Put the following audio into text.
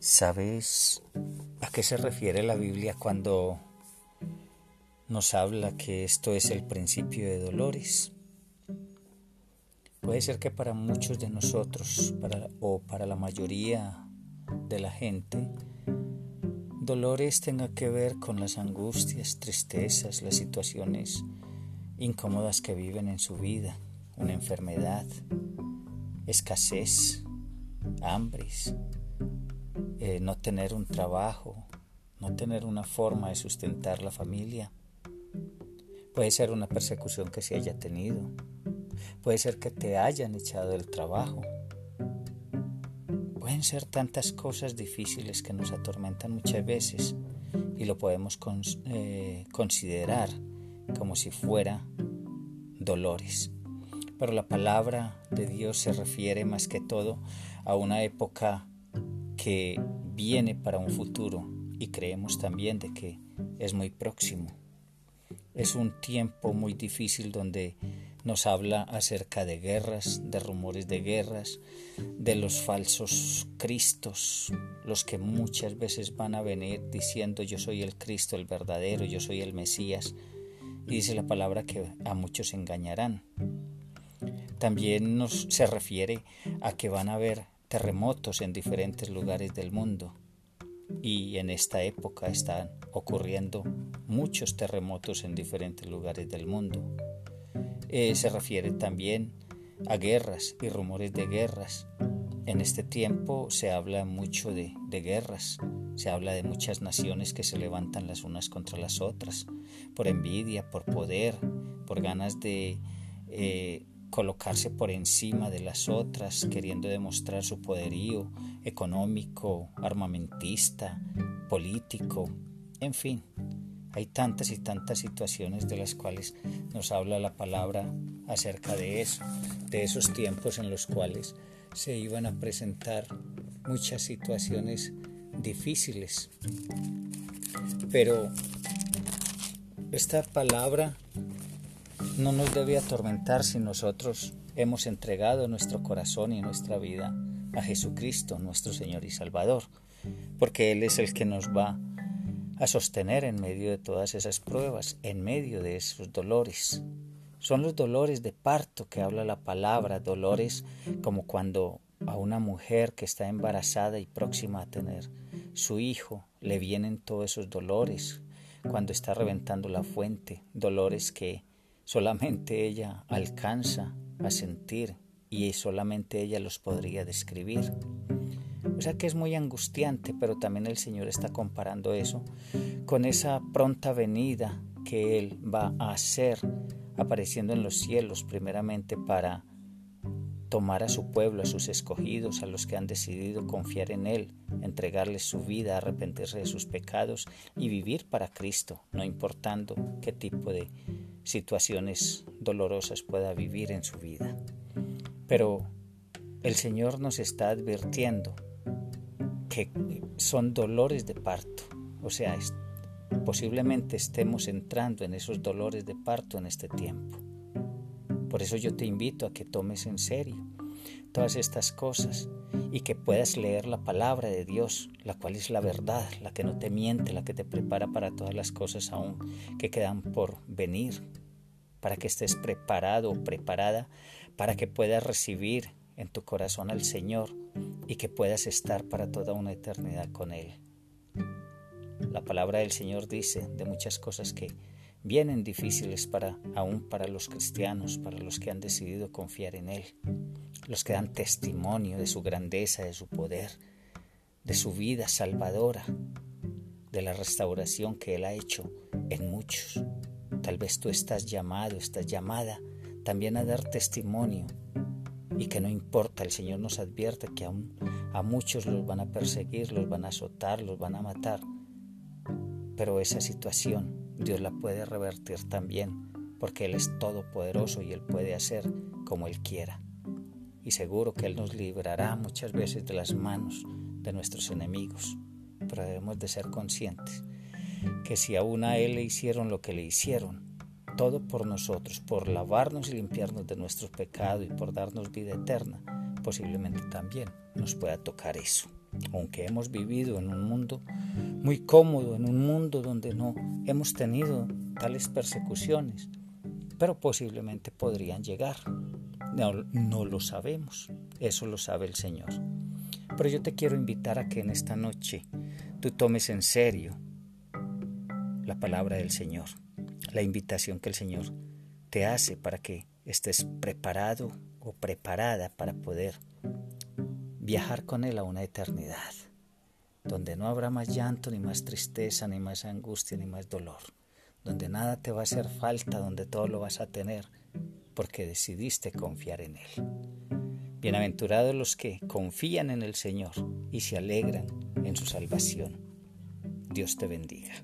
¿Sabes a qué se refiere la Biblia cuando nos habla que esto es el principio de dolores? Puede ser que para muchos de nosotros o para la mayoría de la gente, dolores tenga que ver con las angustias, tristezas, las situaciones incómodas que viven en su vida, una enfermedad, escasez, hambres, eh, no tener un trabajo, no tener una forma de sustentar la familia. Puede ser una persecución que se haya tenido. Puede ser que te hayan echado del trabajo. Pueden ser tantas cosas difíciles que nos atormentan muchas veces y lo podemos eh, considerar como si fuera dolores. Pero la palabra de Dios se refiere más que todo a una época que viene para un futuro y creemos también de que es muy próximo. Es un tiempo muy difícil donde nos habla acerca de guerras, de rumores de guerras, de los falsos cristos, los que muchas veces van a venir diciendo yo soy el Cristo, el verdadero, yo soy el Mesías. Y dice la palabra que a muchos engañarán. También nos se refiere a que van a haber terremotos en diferentes lugares del mundo y en esta época están ocurriendo muchos terremotos en diferentes lugares del mundo. Eh, se refiere también a guerras y rumores de guerras. En este tiempo se habla mucho de, guerras, se habla de muchas naciones que se levantan las unas contra las otras, por envidia, por poder, por ganas de eh, colocarse por encima de las otras, queriendo demostrar su poderío económico, armamentista, político, en fin. Hay tantas y tantas situaciones de las cuales nos habla la palabra acerca de eso, de esos tiempos en los cuales se iban a presentar muchas situaciones difíciles. Pero esta palabra no nos debe atormentar si nosotros hemos entregado nuestro corazón y nuestra vida a Jesucristo, nuestro Señor y Salvador, porque Él es el que nos va a sostener en medio de todas esas pruebas, en medio de esos dolores. Son los dolores de parto que habla la palabra, dolores como cuando a una mujer que está embarazada y próxima a tener su hijo le vienen todos esos dolores, cuando está reventando la fuente, dolores que Solamente ella alcanza a sentir y solamente ella los podría describir. O sea que es muy angustiante, pero también el Señor está comparando eso con esa pronta venida que Él va a hacer apareciendo en los cielos primeramente para tomar a su pueblo, a sus escogidos, a los que han decidido confiar en Él, entregarles su vida, arrepentirse de sus pecados y vivir para Cristo, no importando qué tipo de situaciones dolorosas pueda vivir en su vida. Pero el Señor nos está advirtiendo que son dolores de parto, o sea, posiblemente estemos entrando en esos dolores de parto en este tiempo. Por eso yo te invito a que tomes en serio todas estas cosas y que puedas leer la palabra de Dios, la cual es la verdad, la que no te miente, la que te prepara para todas las cosas aún que quedan por venir, para que estés preparado o preparada, para que puedas recibir en tu corazón al Señor y que puedas estar para toda una eternidad con Él. La palabra del Señor dice de muchas cosas que vienen difíciles para aún para los cristianos, para los que han decidido confiar en él, los que dan testimonio de su grandeza, de su poder, de su vida salvadora, de la restauración que él ha hecho en muchos. Tal vez tú estás llamado, estás llamada también a dar testimonio y que no importa, el Señor nos advierte que aún a muchos los van a perseguir, los van a azotar, los van a matar. Pero esa situación Dios la puede revertir también, porque Él es todopoderoso y Él puede hacer como Él quiera. Y seguro que Él nos librará muchas veces de las manos de nuestros enemigos, pero debemos de ser conscientes que si aún a Él le hicieron lo que le hicieron, todo por nosotros, por lavarnos y limpiarnos de nuestro pecado y por darnos vida eterna, posiblemente también nos pueda tocar eso. Aunque hemos vivido en un mundo muy cómodo, en un mundo donde no hemos tenido tales persecuciones, pero posiblemente podrían llegar. No, no, lo sabemos, eso lo sabe el Señor. Pero yo te quiero invitar a que en esta noche tú tomes en serio la palabra del Señor, la invitación que el Señor te hace para que estés preparado o preparada para poder viajar con Él a una eternidad, donde no habrá más llanto, ni más tristeza, ni más angustia, ni más dolor, donde nada te va a hacer falta, donde todo lo vas a tener, porque decidiste confiar en Él. Bienaventurados los que confían en el Señor y se alegran en su salvación. Dios te bendiga.